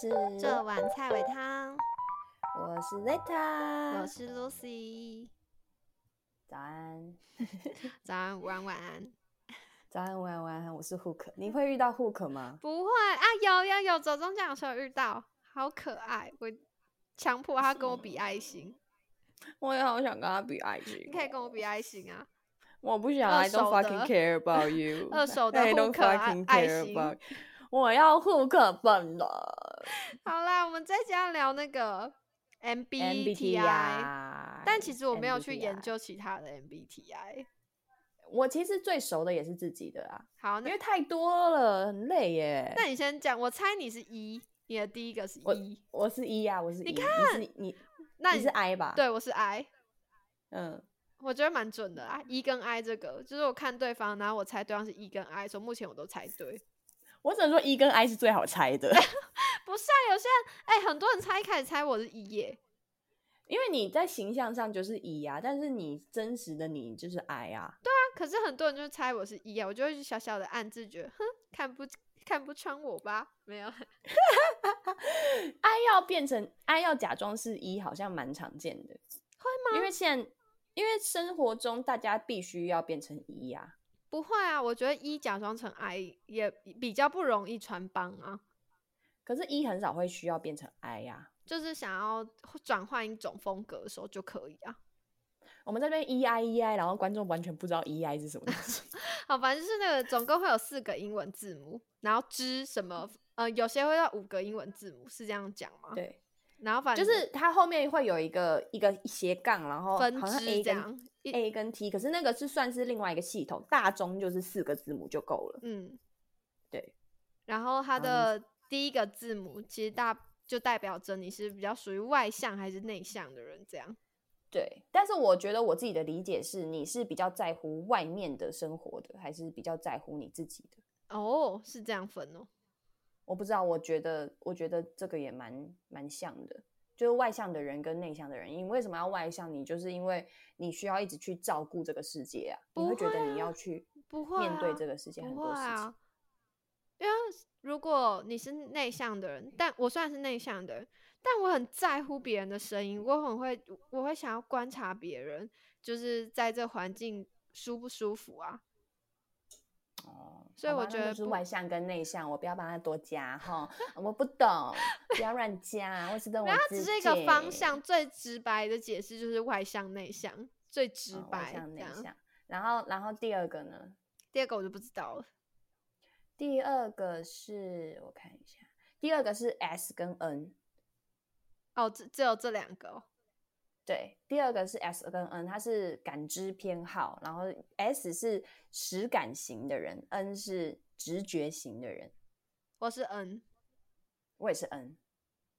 是这碗菜尾汤，我是 Zeta，我是 Lucy。早安，早安，午安，晚安。早安，晚安，晚安。我是 Hook，你会遇到 Hook 吗？不会啊，有有有，走中奖的时候遇到，好可爱，我强迫他跟我比爱心。我也好想跟他比爱心。你可以跟我比爱心啊。我不想，I don't fucking care about you。二手的 Hook 爱心。我要 Hook 本人。好啦，我们这集要聊那个 MBTI，但其实我没有去研究其他的 MBTI。我其实最熟的也是自己的啊。好，因为太多了，很累耶。那你先讲，我猜你是一，你的第一个是一，我是一呀，我是。你看，你你，那你是 I 吧？对，我是 I。嗯，我觉得蛮准的啊，一跟 I 这个，就是我看对方，然后我猜对方是一跟 I，所以目前我都猜对。我只能说一跟 I 是最好猜的。不是啊，有些人哎，很多人猜一开始猜我是一耶。因为你在形象上就是一啊，但是你真实的你就是 I 啊。对啊，可是很多人就猜我是一啊，我就会小小的暗自觉得，哼，看不看不穿我吧？没有。I 要变成 I 要假装是一，好像蛮常见的。会吗？因为现在，因为生活中大家必须要变成一啊。不会啊，我觉得一假装成 I 也比较不容易穿帮啊。可是，一很少会需要变成 I 呀。就是想要转换一种风格的时候就可以啊。我们这边 E I E I，然后观众完全不知道 E I 是什么东西。好，反正就是那个总共会有四个英文字母，然后之什么呃，有些会要五个英文字母，是这样讲吗？对。然后反正就是它后面会有一个一个斜杠，然后分支 A 跟 A 跟 T，可是那个是算是另外一个系统，大中就是四个字母就够了。嗯，对。然后它的第一个字母其实大。就代表着你是比较属于外向还是内向的人，这样。对，但是我觉得我自己的理解是，你是比较在乎外面的生活的，还是比较在乎你自己的？哦，是这样分哦。我不知道，我觉得，我觉得这个也蛮蛮像的，就是外向的人跟内向的人，你为什么要外向？你就是因为你需要一直去照顾这个世界啊，你会觉得你要去不会面对这个世界很多事情。因为如果你是内向的人，但我虽然是内向的人，但我很在乎别人的声音，我很会，我会想要观察别人，就是在这环境舒不舒服啊。哦，所以我觉得是外向跟内向，我不要帮他多加哈，我不懂，不要乱加，我只懂我自己。它只是一个方向，最直白的解释就是外向内向，最直白。外向内向，然后然后第二个呢？第二个我就不知道了。第二个是我看一下，第二个是 S 跟 N，哦，只只有这两个。对，第二个是 S 跟 N，它是感知偏好，然后 S 是实感型的人，N 是直觉型的人。我是 N，我也是 N。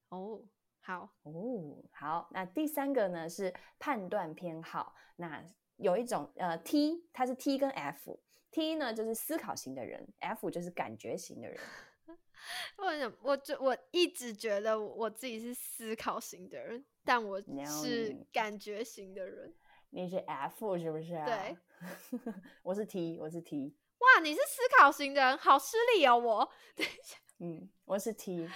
哦，好哦，好。那第三个呢是判断偏好，那有一种呃 T，它是 T 跟 F。T 呢就是思考型的人，F 就是感觉型的人。我想，我就我一直觉得我自己是思考型的人，但我是感觉型的人。你是 F 是不是？对，我是 T，我是 T。哇，你是思考型的人，好失礼哦！我，等一下，嗯，我是 T。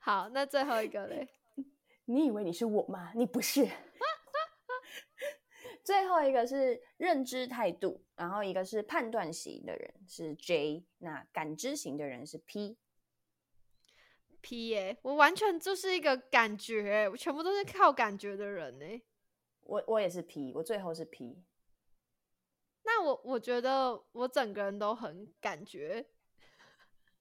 好，那最后一个嘞？你以为你是我吗？你不是。最后一个是认知态度，然后一个是判断型的人是 J，那感知型的人是 P。P 耶，我完全就是一个感觉，我全部都是靠感觉的人呢。我我也是 P，我最后是 P。那我我觉得我整个人都很感觉，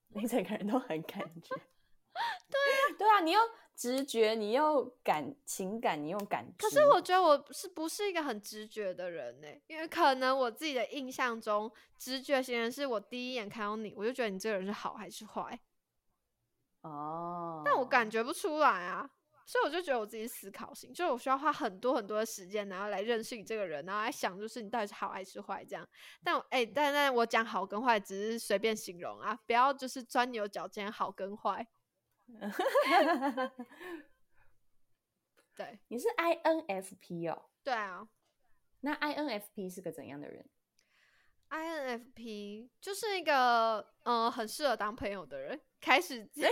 你整个人都很感觉。对啊，对啊，你又。直觉，你用感情感，你用感。可是我觉得我是不是一个很直觉的人呢？因为可能我自己的印象中，直觉型人是我第一眼看到你，我就觉得你这个人是好还是坏。哦。但我感觉不出来啊，所以我就觉得我自己思考型，就是我需要花很多很多的时间，然后来认识你这个人，然后来想就是你到底是好还是坏这样。但哎，但但我讲好跟坏只是随便形容啊，不要就是钻牛角尖，好跟坏。对，你是 INFP 哦。对啊，那 INFP 是个怎样的人 INFP 就是一个嗯很适合当朋友的人。开始 这个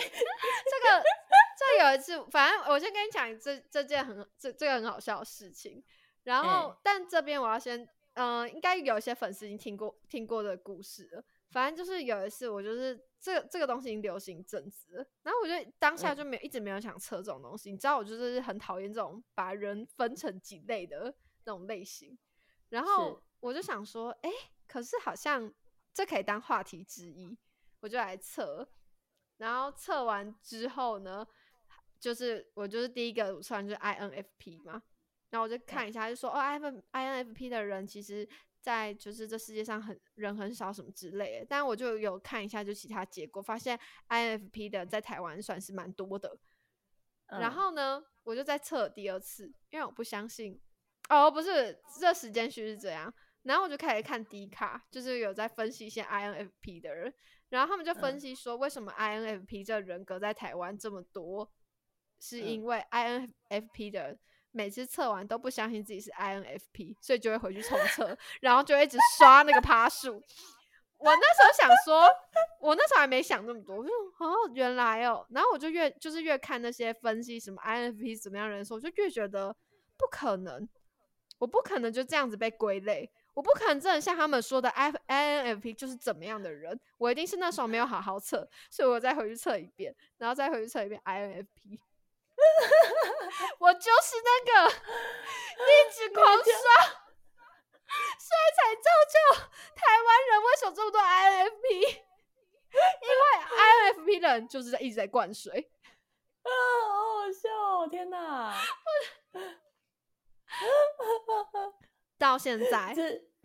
这有一次，反正我先跟你讲这这件很这这个很好笑的事情。然后，但这边我要先嗯，应该有一些粉丝已经听过听过的故事了。反正就是有一次，我就是这这个东西已经流行一阵子，然后我就当下就没有一直没有想测这种东西。你知道，我就是很讨厌这种把人分成几类的那种类型。然后我就想说，哎，可是好像这可以当话题之一，我就来测。然后测完之后呢，就是我就是第一个测完就是 INFP 嘛，然后我就看一下，就说哦，IN INFP 的人其实。在就是这世界上很人很少什么之类的，但我就有看一下就其他结果，发现 INFP 的在台湾算是蛮多的。然后呢，我就再测第二次，因为我不相信哦，不是这时间序是这样。然后我就开始看 D 卡，就是有在分析一些 INFP 的人，然后他们就分析说，为什么 INFP 这人格在台湾这么多，是因为 INFP 的。每次测完都不相信自己是 INFP，所以就会回去重测，然后就一直刷那个趴数。我那时候想说，我那时候还没想那么多，我就哦原来哦，然后我就越就是越看那些分析什么 INFP 怎么样人数，我就越觉得不可能，我不可能就这样子被归类，我不可能真的像他们说的 I INFP 就是怎么样的人，我一定是那时候没有好好测，所以我再回去测一遍，然后再回去测一遍 INFP。我就是那个一直狂刷，所以才造就台湾人为什么这么多 INFP？因为 INFP 的人就是在一直在灌水啊，好好笑哦！天哪，到现在，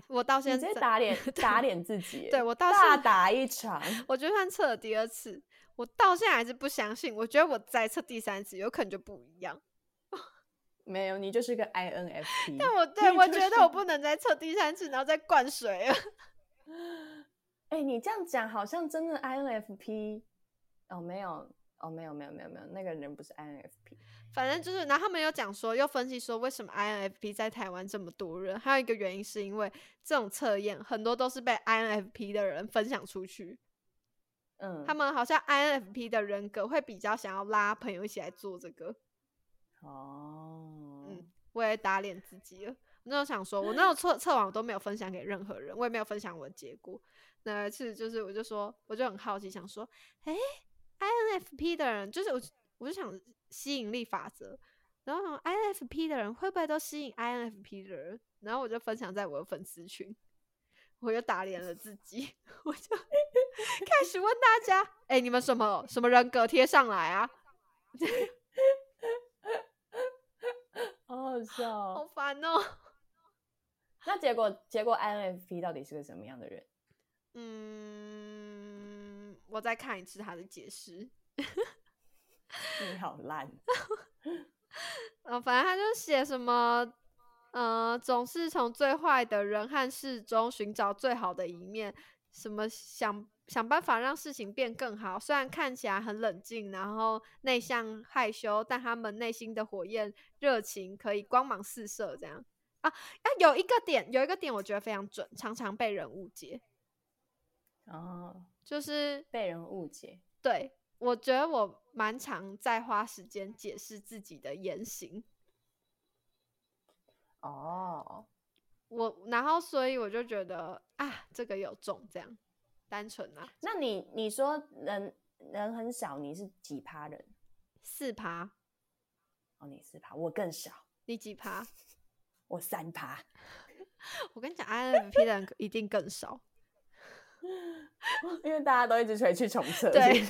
我到现在打脸打脸自己，对我到大打一场，我就算测了第二次。我到现在还是不相信，我觉得我再测第三次有可能就不一样。没有，你就是个 INFP。但我对我觉得我不能再测第三次，然后再灌水了。哎，你这样讲好像真的 INFP 哦，没有哦，没有没有没有没有，那个人不是 INFP。反正就是，然后他们有讲说，又分析说为什么 INFP 在台湾这么多人，还有一个原因是因为这种测验很多都是被 INFP 的人分享出去。嗯，他们好像 INFP 的人格会比较想要拉朋友一起来做这个。哦，嗯，我也打脸自己了。我那时候想说，我那种 测测完我都没有分享给任何人，我也没有分享我的结果。那一次就是我就说，我就很好奇，想说，哎，INFP 的人就是我，我就想吸引力法则，然后 INFP 的人会不会都吸引 INFP 的人？然后我就分享在我的粉丝群。我又打脸了自己，我就开始问大家：“哎，你们什么什么人格贴上来啊？”好好笑，好烦哦。那结果结果 INFP 到底是个什么样的人？嗯，我再看一次他的解释。你好烂。嗯，反正他就写什么。呃，总是从最坏的人和事中寻找最好的一面，什么想想办法让事情变更好。虽然看起来很冷静，然后内向害羞，但他们内心的火焰热情可以光芒四射。这样啊啊，有一个点，有一个点，我觉得非常准，常常被人误解。哦，就是被人误解。对，我觉得我蛮常在花时间解释自己的言行。哦，我然后所以我就觉得啊，这个有中这样，单纯啊。那你你说人人很少，你是几趴人？四趴。哦，你四趴，我更少。你几趴？我三趴。我跟你讲，INFP 的人一定更少，因为大家都一直回去重测。对。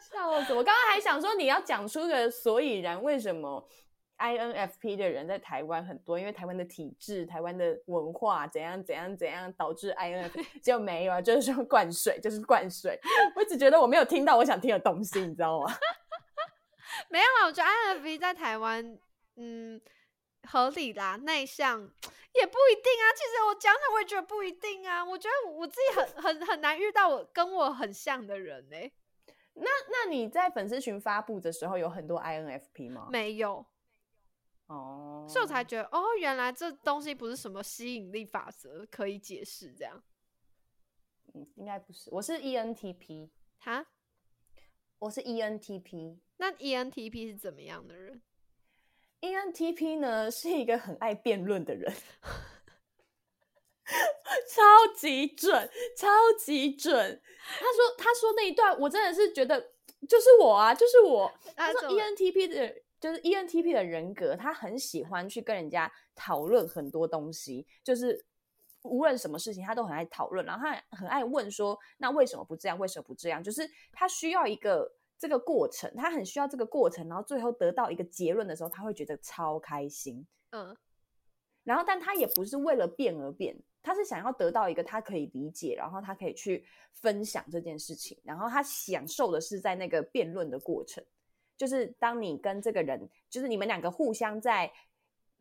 笑死！我刚刚还想说你要讲出个所以然，为什么？INFP 的人在台湾很多，因为台湾的体制、台湾的文化怎样怎样怎样，导致 INFP 就没有啊，就是说灌水，就是灌水。我只觉得我没有听到我想听的东西，你知道吗？没有啊，我觉得 INFP 在台湾，嗯，合理啦，内向也不一定啊。其实我讲讲，我也觉得不一定啊。我觉得我自己很很很难遇到我跟我很像的人呢。那那你在粉丝群发布的时候，有很多 INFP 吗？没有。哦，所以我才觉得哦，原来这东西不是什么吸引力法则可以解释这样。嗯，应该不是，我是 ENTP，哈，我是 ENTP。那 ENTP 是怎么样的人？ENTP 呢是一个很爱辩论的人，超级准，超级准。他说他说那一段，我真的是觉得就是我啊，就是我。他说 ENTP 的，就是 ENTP 的人格，他很喜欢去跟人家讨论很多东西，就是无论什么事情，他都很爱讨论，然后他很爱问说，那为什么不这样？为什么不这样？就是他需要一个这个过程，他很需要这个过程，然后最后得到一个结论的时候，他会觉得超开心。嗯，然后，但他也不是为了变而变，他是想要得到一个他可以理解，然后他可以去分享这件事情，然后他享受的是在那个辩论的过程，就是当你跟这个人，就是你们两个互相在，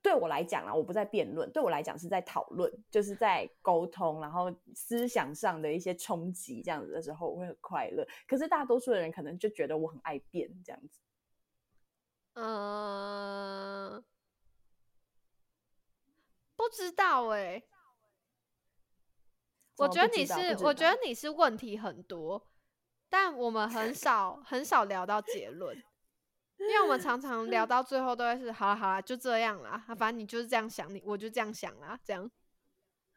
对我来讲啊，我不在辩论，对我来讲是在讨论，就是在沟通，然后思想上的一些冲击，这样子的时候我会很快乐。可是大多数的人可能就觉得我很爱辩这样子。呃，不知道哎、我怎觉得你是，我觉得你是问题很多，但我们很少很少聊到结论，因为我们常常聊 到最后都会是好了好了就这样啦，啊反正你就是这样想，你我就这样想啦，这样。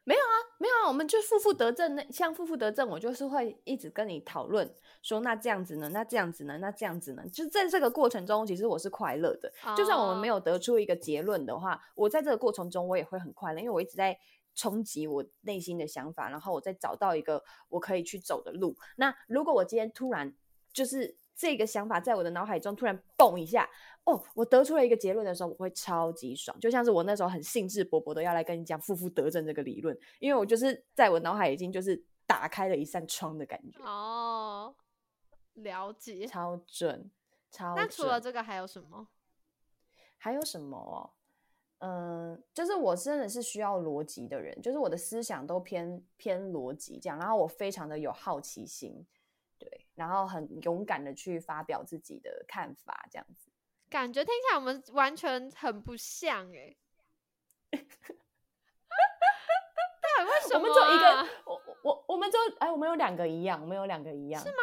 没有啊，没有啊我们就负负得正。那像负负得正，我就是会一直跟你讨论说，那这样子呢？那这样子呢？那这样子呢？就是在这个过程中，其实我是快乐的。就算我们没哦有得出一个结论的话，我在这个过程中我也会很快乐，因为我一直在冲击我内心的想法，然后我再找到一个我可以去走的路。那如果我今天突然就是这个想法在我的脑海中突然蹦一下，哦，我得出了一个结论的时候，我会超级爽，就像是我那时候很兴致勃勃的要来跟你讲负负得正这个理论，因为我就是在我脑海已经就是打开了一扇窗的感觉，哦，了解。超准，超那除了准这个还有什么？还有什么哦？嗯，就是我真的是需要逻辑的人，就是我的思想都偏偏逻辑这样，然后我非常的有好奇心，对，然后很勇敢的去发表自己的看法，这样子。感觉听起来我们完全很不像 哎、什么、啊？们只有一个，我我我我们就哎，我们有两个一样，我们有两个一样，是吗？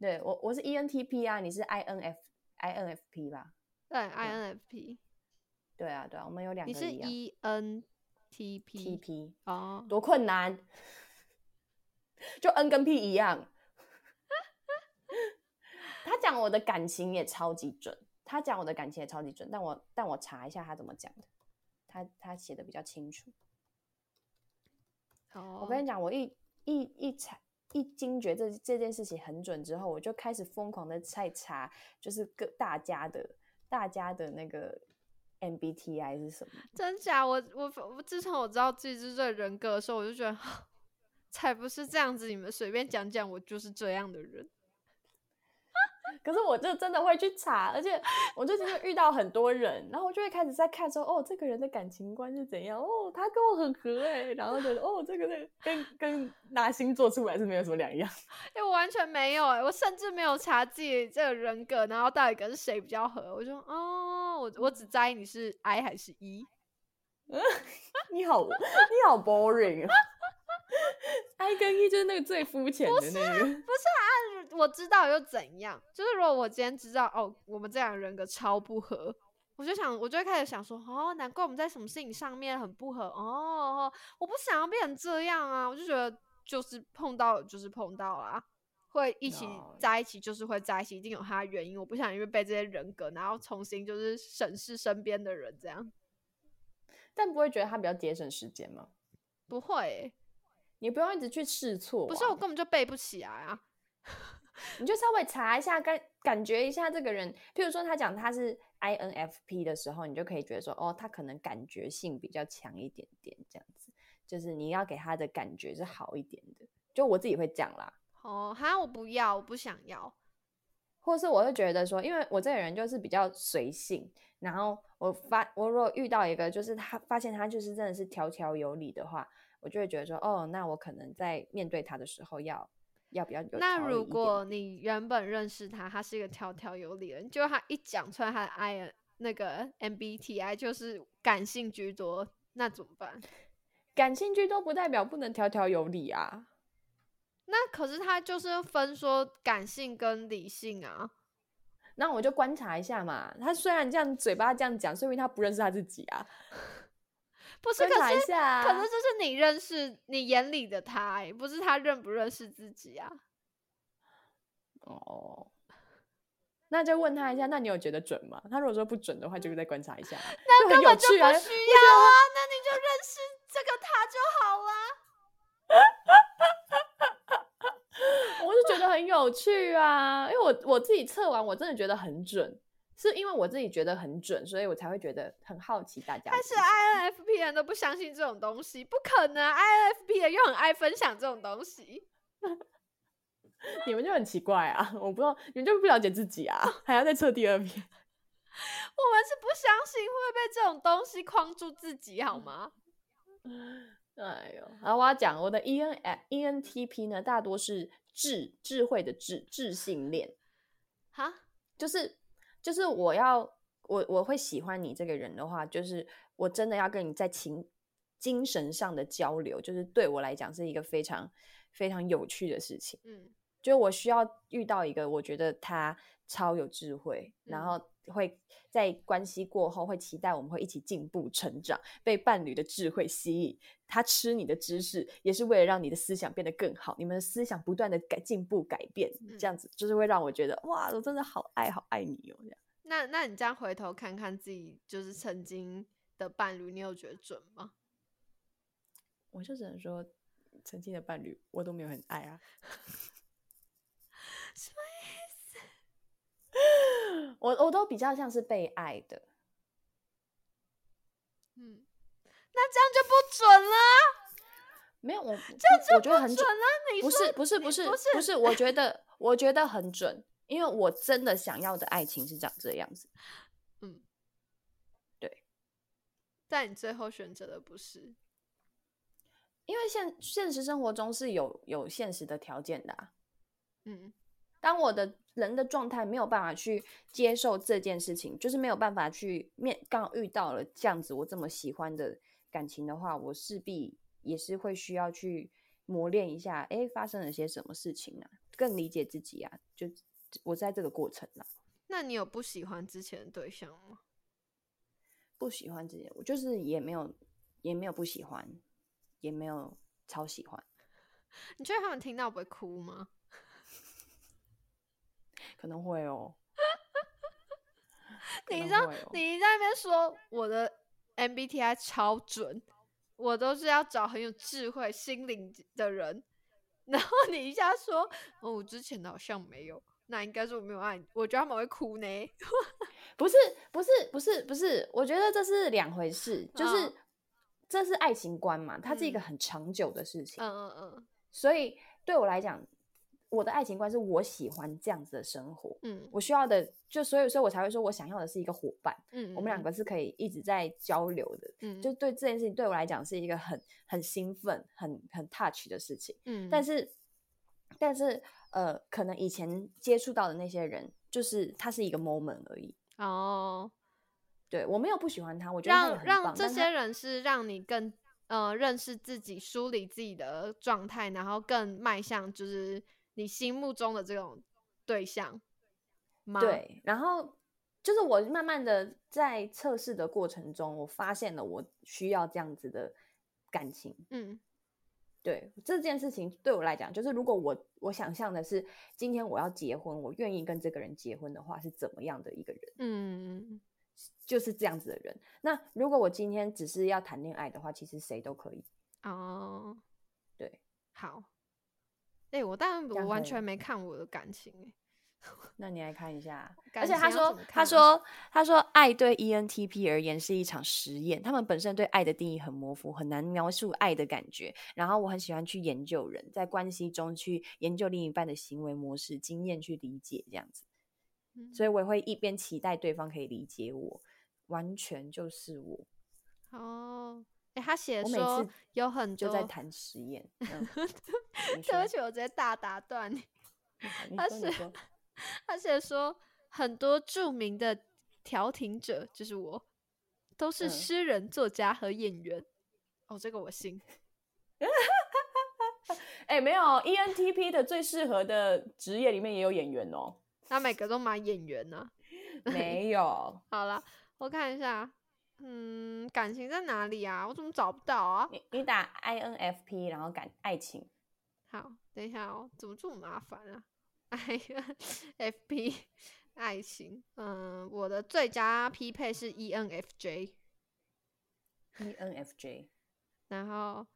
对我我是 ENTP 啊，你是 INF INFP 吧？对 INFP，对啊对啊，我们有两你是个一样。ENTP TP 哦，多困难，就 N 跟 P 一样。他讲我的感情也超级准，他讲我的感情也超级准，但我但我查一下他怎么讲的，他他写的比较清楚。哦，我跟你讲，我一一一查一惊觉这这件事情很准之后，我就开始疯狂的在查，就是各大家的大家的那个 MBTI 是什么。真假？我我我自从我知道自己是这人格的时候，我就觉得 才不是这样子，你们随便讲讲，我就是这样的人。可是我就真的会去查，而且我就真的遇到很多人，然后我就会开始在看说，哦，这个人的感情观是怎样，哦，他跟我很合哎，然后觉得，哦，这个那个跟跟拿星座出来是没有什么两样。哎、我完全没有哎、我甚至没有查自己这个人格，然后到底跟谁比较合。我就哦，我我只在意你是 I 还是 E。你好，你好 boring 啊！I 跟 E 就是那个最肤浅的那个。不是啊我知道又怎样？就是如果我今天知道哦，我们这两个人格超不合，我就想，我就会开始想说，哦，难怪我们在什么事情上面很不合哦，我不想要变成这样啊，我就觉得就是碰到就是碰到啦，会一起哦在一起就是会在一起，一定有他的原因，我不想因为被这些人格，然后重新就是审视身边的人这样，但不会觉得他比较节省时间吗？不会欸、你不用一直去试错、啊，不是我根本就背不起来啊，你就稍微查一下，感感觉一下这个人。譬如说，他讲他是 INFP 的时候，你就可以觉得说，哦，他可能感觉性比较强一点点，这样子，就是你要给他的感觉是好一点的。就我自己会讲啦，哦，哈，我不要，我不想要，或是我会觉得说，因为我这个人就是比较随性，然后我发我如果遇到一个就是他发现他就是真的是条条有理的话，我就会觉得说，哦，那我可能在面对他的时候要要比较有那如果你原本认识他，他是一个条条有理的人，结果他一讲出来他的 I 那个 MBTI 就是感性居多，那怎么办？感性居多不代表不能条条有理啊。那可是他就是分说感性跟理性啊。那我就观察一下嘛。他虽然这样嘴巴这样讲，说明他不认识他自己啊。不是，可是。可是这是你认识你眼里的他、欸，不是他认不认识自己啊？哦，那就问他一下，那你有觉得准吗？他如果说不准的话，就是再观察一下啊，那根本就不需。要啊，那你就认识这个他就好了。我就觉得很有趣啊，因为我我自己测完，我真的觉得很准，是因为我自己觉得很准，所以我才会觉得很好奇大家的但是。INFP 人都不相信这种东西，不可能啊！INFP 人又很爱分享这种东西。你们就很奇怪啊，我不知道你们就不了解自己啊，还要再测第二遍。我们是不相信会被这种东西框住自己，好吗？哎呦，然后我要讲我的 E N ENTP 呢，大多是智智慧的智智性恋，哈，就是就是我要我我会喜欢你这个人的话，就是我真的要跟你在情精神上的交流，就是对我来讲是一个非常非常有趣的事情。嗯就我需要遇到一个我觉得他超有智慧，然嗯后会在关系过后会期待我们会一起进步成长，被伴侣的智慧吸引。他吃你的知识，也是为了让你的思想变得更好，你们的思想不断的改进步改变，嗯这样子就是会让我觉得哇，我真的好爱好爱你哦，这样。那那你这样回头看看自己，就是曾经的伴侣，你有觉得准吗？我就只能说，曾经的伴侣我都没有很爱啊。什么 我我都比较像是被爱的，嗯，那这样就不准了啊，没有我这样就我觉得很准了。你不是不是不是不不是，我觉得我觉得很准，因为我真的想要的爱情是长这样子。嗯，对。但你最后选择的不是，因为现现实生活中是有有现实的条件的、啊。嗯当我的人的状态没有办法去接受这件事情，就是没有办法去面，刚好遇到了这样子我这么喜欢的感情的话，我势必也是会需要去磨练一下，哎，发生了些什么事情啊，更理解自己啊，就我在这个过程啦。那你有不喜欢之前的对象吗？不喜欢之前，我就是也没有也没有不喜欢，也没有超喜欢，你觉得他们听到不会哭吗？可能会哦。可你知道你在那边说我的 MBTI 超准，我都是要找很有智慧、心灵的人，然后你一下说哦，我之前的好像没有，那应该是我没有爱你，我觉得他们会哭呢。不是不是不是不是，我觉得这是两回事，就是、嗯这是爱情观嘛，它是一个嗯很长久的事情，嗯嗯嗯所以对我来讲，我的爱情观是我喜欢这样子的生活，嗯我需要的就所以所以我才会说我想要的是一个伙伴，嗯，我们两个是可以一直在交流的，嗯，就对这件事情对我来讲是一个很很兴奋、很很 touch 的事情。嗯，但是，但是呃，可能以前接触到的那些人，就是他是一个 moment 而已。哦，对我没有不喜欢他，我觉得让。让这些人是让你更呃认识自己、梳理自己的状态，然后更迈向就是你心目中的这种对象吗？，对，然后就是我慢慢的在测试的过程中，我发现了我需要这样子的感情。嗯对这件事情对我来讲，就是如果我我想象的是今天我要结婚，我愿意跟这个人结婚的话，是怎么样的一个人？嗯就是这样子的人。那如果我今天只是要谈恋爱的话，其实谁都可以。哦，对，好。哎、我但我这样可以完全没看我的感情哎、那你来看一下。而且他说他说，他说，爱对 E ENTP 而言是一场实验。他们本身对爱的定义很模糊，很难描述爱的感觉。然后我很喜欢去研究人，在关系中去研究另一半的行为模式、经验去理解这样子。嗯所以我也会一边期待对方可以理解我，完全就是我，哦，哎、他写说有很多，就在谈实验。对不起，我直接大打断你。他是他写说很多著名的调停者就是我，都是嗯诗人、作家和演员。哦，这个我信。哎、没有 ENTP 的最适合的职业里面也有演员哦。那每个都买演员呢、没有，好了，我看一下，嗯，感情在哪里啊？我怎么找不到啊？你你打 INFP，然后感爱情，好，等一下哦，怎么这么麻烦啊？INFP 爱情，嗯，我的最佳匹配是 E ENFJ，ENFJ，然后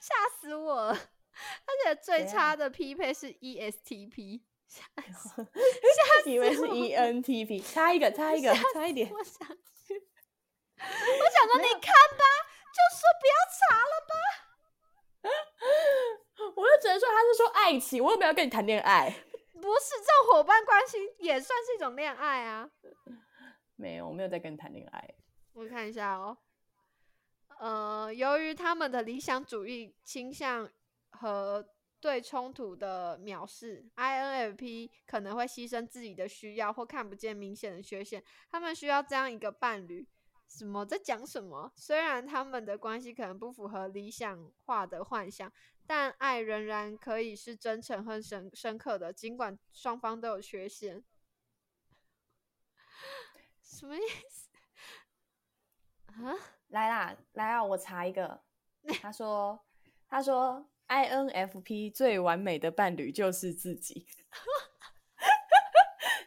吓死我了，而且最差的匹配是 E ESTP，吓死以为是 E ENTP，差一个，差一个，差一点。我想，我想说你看吧，就说不要查了吧。我就只能说他是说爱情，我又没有跟你谈恋爱。不是这种伙伴关系也算是一种恋爱啊。没有，我没有在跟你谈恋爱。我看一下哦，呃，由于他们的理想主义倾向和对冲突的藐视，INFP 可能会牺牲自己的需要或看不见明显的缺陷。他们需要这样一个伴侣。什么在讲什么？虽然他们的关系可能不符合理想化的幻想，但爱仍然可以是真诚和深深刻的，尽管双方都有缺陷。什么意思？啊？来啦，来啊，我查一个。他说，他说 INFP 最完美的伴侣就是自己。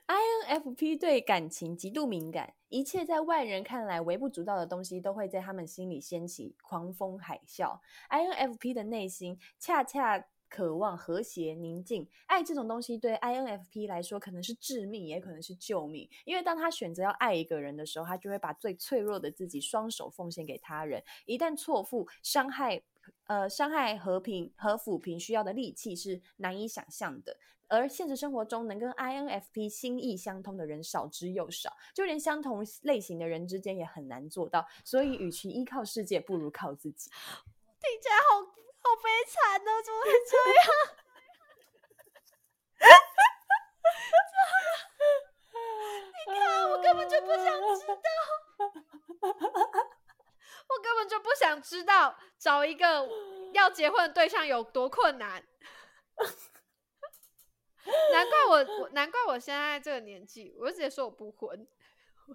INFP 对感情极度敏感，一切在外人看来微不足道的东西，都会在他们心里掀起狂风海啸。INFP 的内心恰恰渴望和谐宁静，爱这种东西对 INFP 来说可能是致命，也可能是救命。因为当他选择要爱一个人的时候，他就会把最脆弱的自己双手奉献给他人。一旦错付，伤害呃伤害和平和抚平需要的力气是难以想象的。而现实生活中，能跟 INFP 心意相通的人少之又少，就连相同类型的人之间也很难做到。所以，与其依靠世界，不如靠自己。听起来好好悲惨哦，怎么会这样？你看，我根本就不想知道，我根本就不想知道找一个要结婚的对象有多困难。难怪我，我难怪我现在这个年纪，我就直接说我不婚，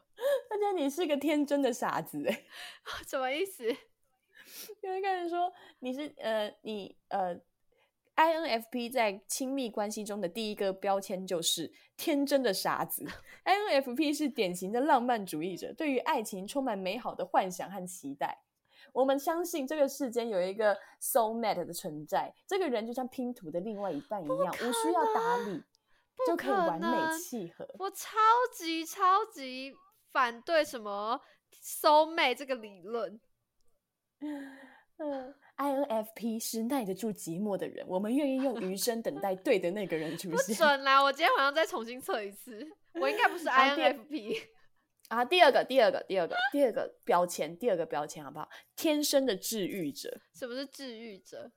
而且你是个天真的傻子哎！什么意思？有一个人说你是呃你呃 INFP 在亲密关系中的第一个标签就是天真的傻子。INFP 是典型的浪漫主义者，对于爱情充满美好的幻想和期待。我们相信这个世间有一个 soul mate 的存在，这个人就像拼图的另外一半一样，无需要打理就可以完美契合。我超级超级反对什么 soul mate 这个理论。嗯，INFP 是耐得住寂寞的人，我们愿意用余生等待对的那个人出不现。准啦！我今天晚上再重新测一次，我应该不是 INFP。啊，第二个，第二个，第二个，第二个标签，第二个标签，好不好？天生的治愈者，什么是治愈者？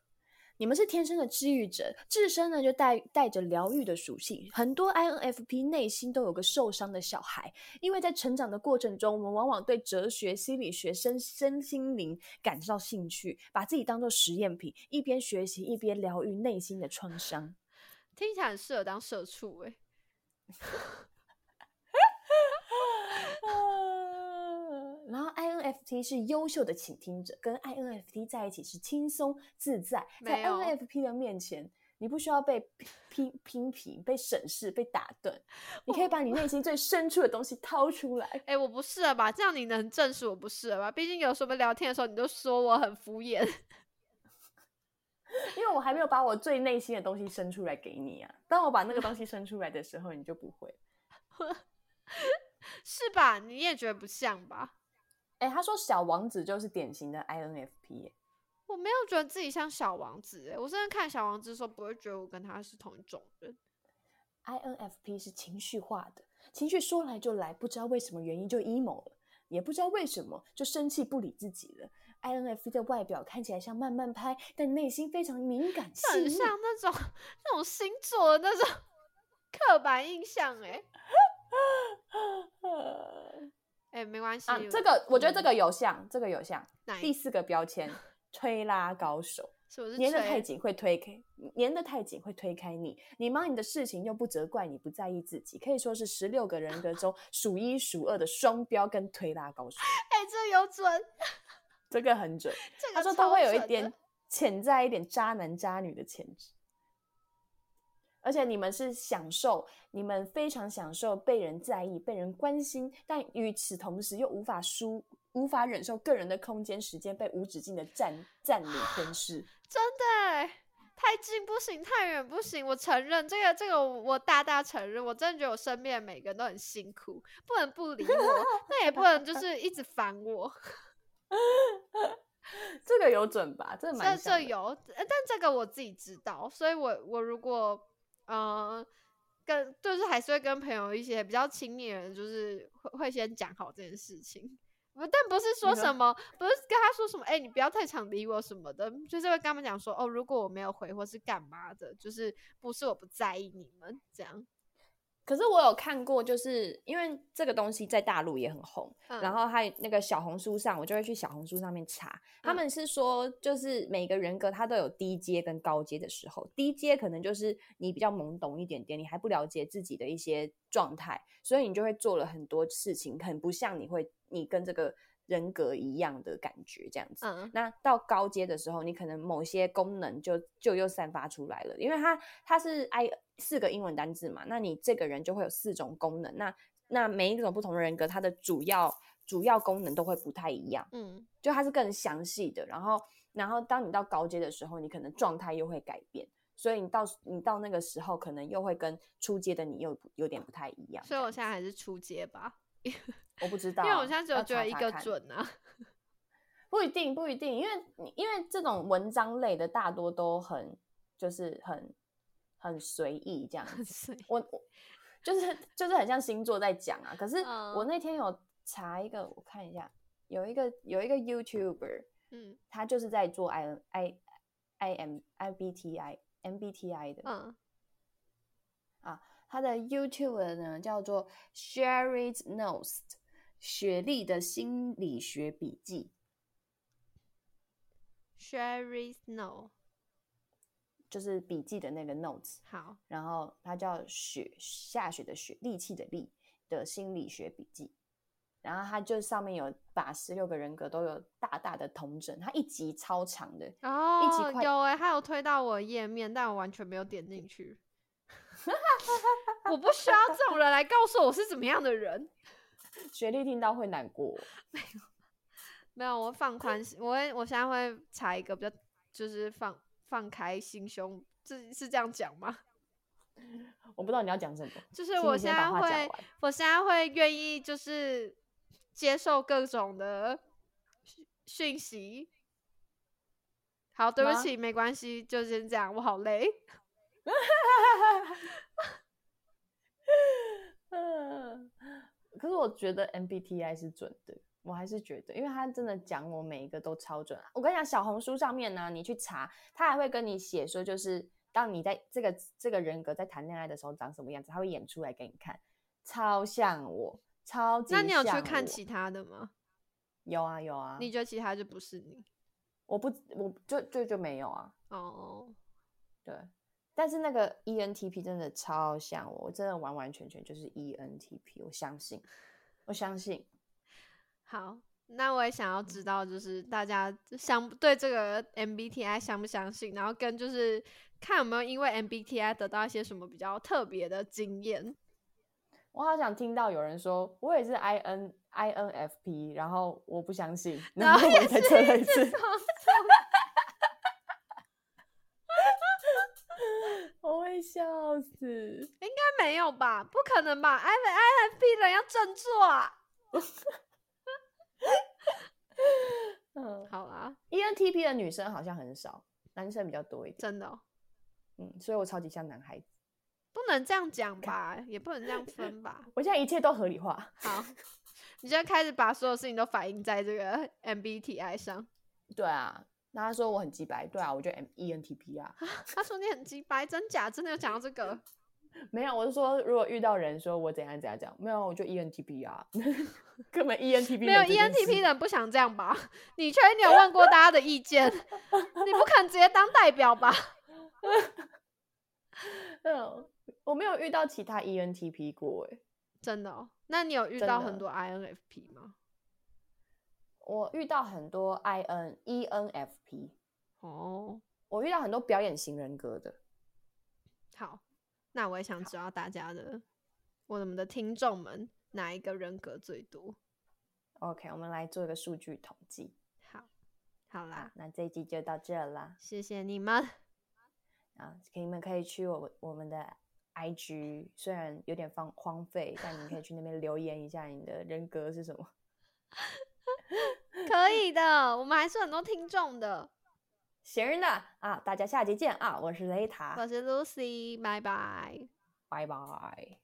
你们是天生的治愈者，自身呢就带带着疗愈的属性。很多 INFP 内心都有个受伤的小孩，因为在成长的过程中，我们往往对哲学、心理学、身身心灵感到兴趣，把自己当做实验品，一边学习一边疗愈内心的创伤。听起来很适合当社畜哎、啊 然后 INFP 是优秀的倾听者，跟 INFP 在一起是轻松自在。在 INFP 的面前，你不需要被批批评、被审视、被打断，你可以把你内心最深处的东西掏出来。哎、我不是了吧？这样你能证实我不是了吧？毕竟有什么聊天的时候，你都说我很敷衍。因为我还没有把我最内心的东西生出来给你啊。当我把那个东西生出来的时候，你就不会。是吧？你也觉得不像吧？哎，他说小王子就是典型的 INFP 耶。我没有觉得自己像小王子哎、我甚至看小王子的时候，不会觉得我跟他是同一种人。INFP 是情绪化的，情绪说来就来，不知道为什么原因就 emo 了，也不知道为什么就生气不理自己了。INFP 的外表看起来像慢慢拍，但内心非常敏感。很像那种 那种星座的那种刻板印象哎、哎，没关系啊，这个我觉得这嗯个有像，这个有像。哪第四个标签，推拉高手，是不是粘得太紧会推开，粘得太紧会推开你。你忙你的事情又不责怪你，不在意自己，可以说是十六个人格中 数一数二的双标跟推拉高手。哎，这有准，这个很准，这个他说超都会有一点潜在一点渣男渣女的潜质。而且你们是享受，你们非常享受被人在意、被人关心，但与此同时又无法输、无法忍受个人的空间、时间被无止境的占占领、吞噬。真的欸太近不行，太远不行。我承认这个，这个我我大大承认。我真的觉得我身边的每个人都很辛苦，不能不理我，那也不能就是一直烦我。这个有准吧？这这这有，呃但这个我自己知道，所以我我如果呃跟就是还是会跟朋友一些比较亲密的人，就是会会先讲好这件事情。不但不是说什么，不是跟他说什么，哎、你不要太常理我什么的，就是会跟他们讲说，哦，如果我没有回或是干嘛的，就是不是我不在意你们这样。可是我有看过，就是因为这个东西在大陆也很红，嗯。然后还那个小红书上，我就会去小红书上面查，他嗯。们是说，就是每个人格他都有低阶跟高阶的时候，低阶可能就是你比较懵懂一点点，你还不了解自己的一些状态，所以你就会做了很多事情，很不像你会你跟这个人格一样的感觉这样子。嗯那到高阶的时候，你可能某些功能就就又散发出来了，因为它它是 i 四个英文单字嘛，那你这个人就会有四种功能，那那每一种不同的人格，它的主要主要功能都会不太一样，嗯就它是更详细的。然后然后当你到高阶的时候，你可能状态又会改变，所以你到你到那个时候，可能又会跟初阶的你又有点不太一样。所以我现在还是初阶吧，我不知道，因为我现在只有要觉得一个准啊。不一定，不一定，因为因为这种文章类的大多都很就是很很随意这样子。我我就是就是很像星座在讲啊，可是嗯我那天有查一个，我看一下，有一个有一个 YouTuber，嗯他就是在做 I N I I M I B T I M B T I 的，嗯啊他的 YouTuber 呢叫做 Sherry Knows 雪莉的心理学笔记。，Sherry Snow，就是笔记的那个 notes，好，然后它叫雪下雪的雪，力气的力的心理学笔记。然后它就上面有把十六个人格都有大大的同整，它一集超长的，哦，快有哎、它有推到我的页面，但我完全没有点进去。我不需要这种人来告诉我是怎么样的人。雪莉听到会难过。没有，我放宽心，我会，我现在会查一个比较，就是放放开心胸，这是这样讲吗？我不知道你要讲什么，就是我现在会。我现在会愿意就是接受各种的讯讯息。好，对不起，没关系，就先这样，我好累。嗯，可是我觉得 MBTI 是准的，我还是觉得，因为他真的讲我每一个都超准啊。我跟你讲，小红书上面呢，你去查，他还会跟你写说，就是当你在这个这个人格在谈恋爱的时候长什么样子，他会演出来给你看，超像我，超级那你有去看其他的吗？有啊有啊，你觉得其他就不是你？我不我就就就没有啊，哦，对。但是那个 E ENTP 真的超像我，我真的完完全全就是 E ENTP，我相信，我相信。好，那我也想要知道，就是大家相对这个 MBTI 相不相信，然后跟就是看有没有因为 MBTI 得到一些什么比较特别的经验。我好想听到有人说我也是 I N I N F P，然后我不相信，然后我再测了一次，我会笑死。应该没有吧？不可能吧？I INFP 人要振作啊！嗯 好啦，，ENTP 的女生好像很少，男生比较多一点。真的哦、嗯，所以我超级像男孩子。不能这样讲吧？也不能这样分吧？我现在一切都合理化。好，你现在开始把所有事情都反映在这个 MBTI 上。对啊，那他说我很鸡白，对啊，我就 M ENTP 啊。他说你很鸡白，真假？真的有讲到这个？没有，我是说，如果遇到人说我怎样怎样讲，没有，我就 ENTP 啊，根本 ENTP 没有 ENTP 人不想这样吧？你确定你有问过大家的意见？你不肯直接当代表吧？嗯，我没有遇到其他 ENTP 过哎，真的哦？那你有遇到很多 INFP 吗？我遇到很多 INENFP 哦，我遇到很多表演型人格的。好，那我也想知道大家的，我们的听众们哪一个人格最多？OK，我们来做一个数据统计。好，好啦，那这一集就到这啦，谢谢你们。啊，你们可以去我我们的 IG，虽然有点荒荒废，但你们可以去那边留言一下你的人格是什么。可以的，我们还是很多听众的。行的啊，大家下集见啊！我是雷塔，我是 Lucy，拜拜，拜拜。